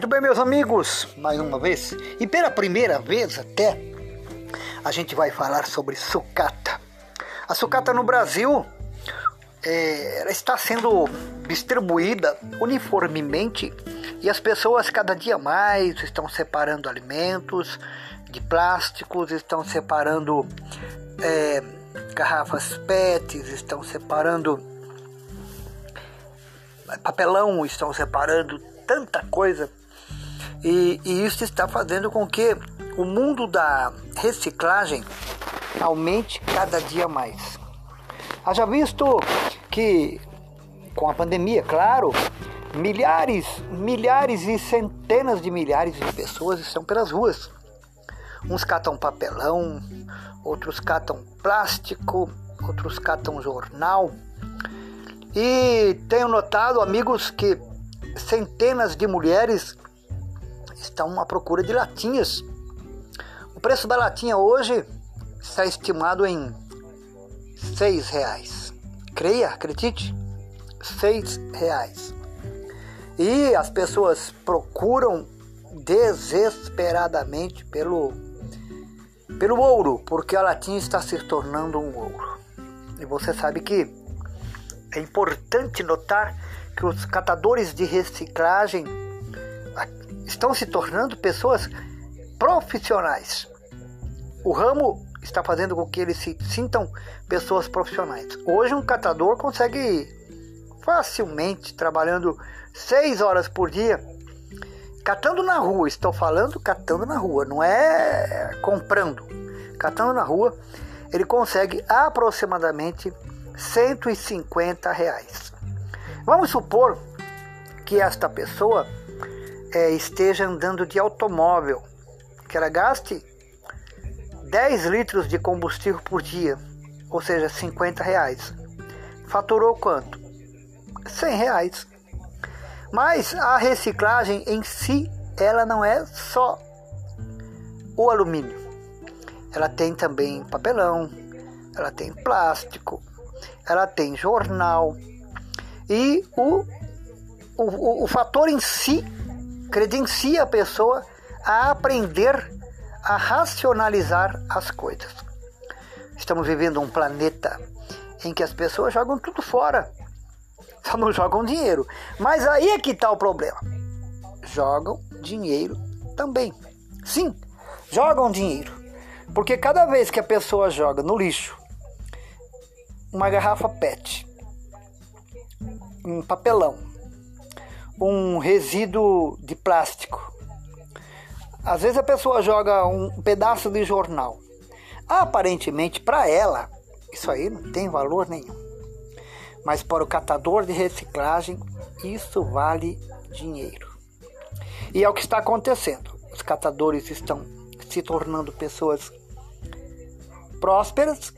Muito bem, meus amigos, mais uma vez, e pela primeira vez até, a gente vai falar sobre sucata. A sucata no Brasil é, está sendo distribuída uniformemente e as pessoas cada dia mais estão separando alimentos de plásticos, estão separando é, garrafas PETs, estão separando papelão, estão separando tanta coisa. E, e isso está fazendo com que o mundo da reciclagem aumente cada dia mais. Haja visto que com a pandemia, claro, milhares, milhares e centenas de milhares de pessoas estão pelas ruas. Uns catam papelão, outros catam plástico, outros catam jornal. E tenho notado, amigos, que centenas de mulheres estão à procura de latinhas. O preço da latinha hoje está estimado em seis reais. Creia, acredite, seis reais. E as pessoas procuram desesperadamente pelo pelo ouro, porque a latinha está se tornando um ouro. E você sabe que é importante notar que os catadores de reciclagem estão se tornando pessoas profissionais. O ramo está fazendo com que eles se sintam pessoas profissionais. Hoje um catador consegue facilmente trabalhando seis horas por dia catando na rua. Estou falando catando na rua, não é comprando. Catando na rua, ele consegue aproximadamente 150 reais. Vamos supor que esta pessoa é, esteja andando de automóvel, que ela gaste 10 litros de combustível por dia, ou seja, 50 reais. Faturou quanto? 100 reais. Mas a reciclagem em si, ela não é só o alumínio. Ela tem também papelão, ela tem plástico, ela tem jornal. E o, o, o fator em si credencia a pessoa a aprender a racionalizar as coisas. Estamos vivendo um planeta em que as pessoas jogam tudo fora, só não jogam dinheiro. Mas aí é que está o problema: jogam dinheiro também. Sim, jogam dinheiro. Porque cada vez que a pessoa joga no lixo uma garrafa PET, um papelão, um resíduo de plástico, às vezes a pessoa joga um pedaço de jornal. Aparentemente, para ela, isso aí não tem valor nenhum. Mas para o catador de reciclagem, isso vale dinheiro. E é o que está acontecendo. Os catadores estão se tornando pessoas prósperas.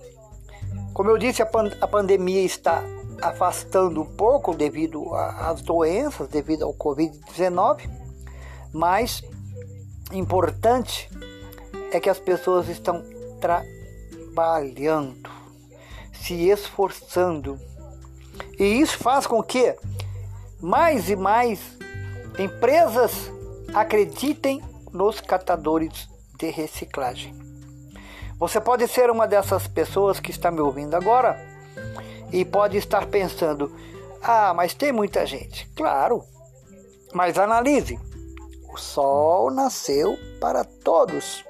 Como eu disse, a, pan a pandemia está afastando um pouco devido às doenças, devido ao Covid-19, mas importante é que as pessoas estão trabalhando, se esforçando. E isso faz com que mais e mais empresas acreditem nos catadores de reciclagem. Você pode ser uma dessas pessoas que está me ouvindo agora e pode estar pensando: ah, mas tem muita gente. Claro, mas analise o sol nasceu para todos.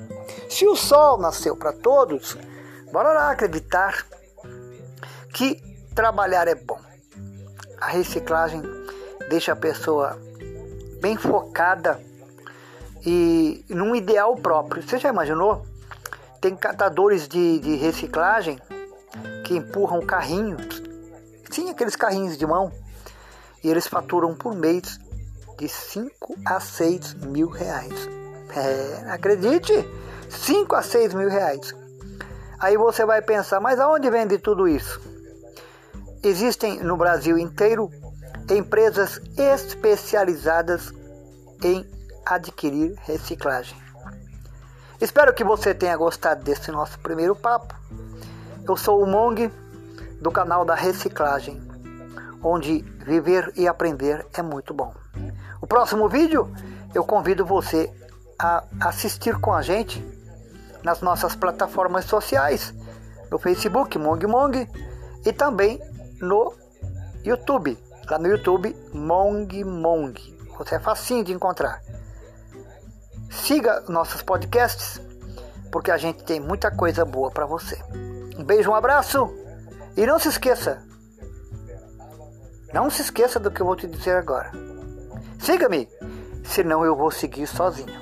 Se o sol nasceu para todos, bora lá acreditar que trabalhar é bom. A reciclagem deixa a pessoa bem focada e num ideal próprio. Você já imaginou? Tem catadores de, de reciclagem que empurram carrinhos, sim, aqueles carrinhos de mão, e eles faturam por mês de 5 a 6 mil reais. É, acredite, 5 a 6 mil reais. Aí você vai pensar, mas aonde vende tudo isso? Existem no Brasil inteiro empresas especializadas em adquirir reciclagem. Espero que você tenha gostado desse nosso primeiro papo. Eu sou o Mong do canal da Reciclagem, onde viver e aprender é muito bom. O próximo vídeo eu convido você a assistir com a gente nas nossas plataformas sociais, no Facebook Mong Mong e também no YouTube. Lá no YouTube Mong Mong. Você é facinho de encontrar. Siga nossos podcasts, porque a gente tem muita coisa boa para você. Um beijo, um abraço e não se esqueça. Não se esqueça do que eu vou te dizer agora. Siga-me, senão eu vou seguir sozinho.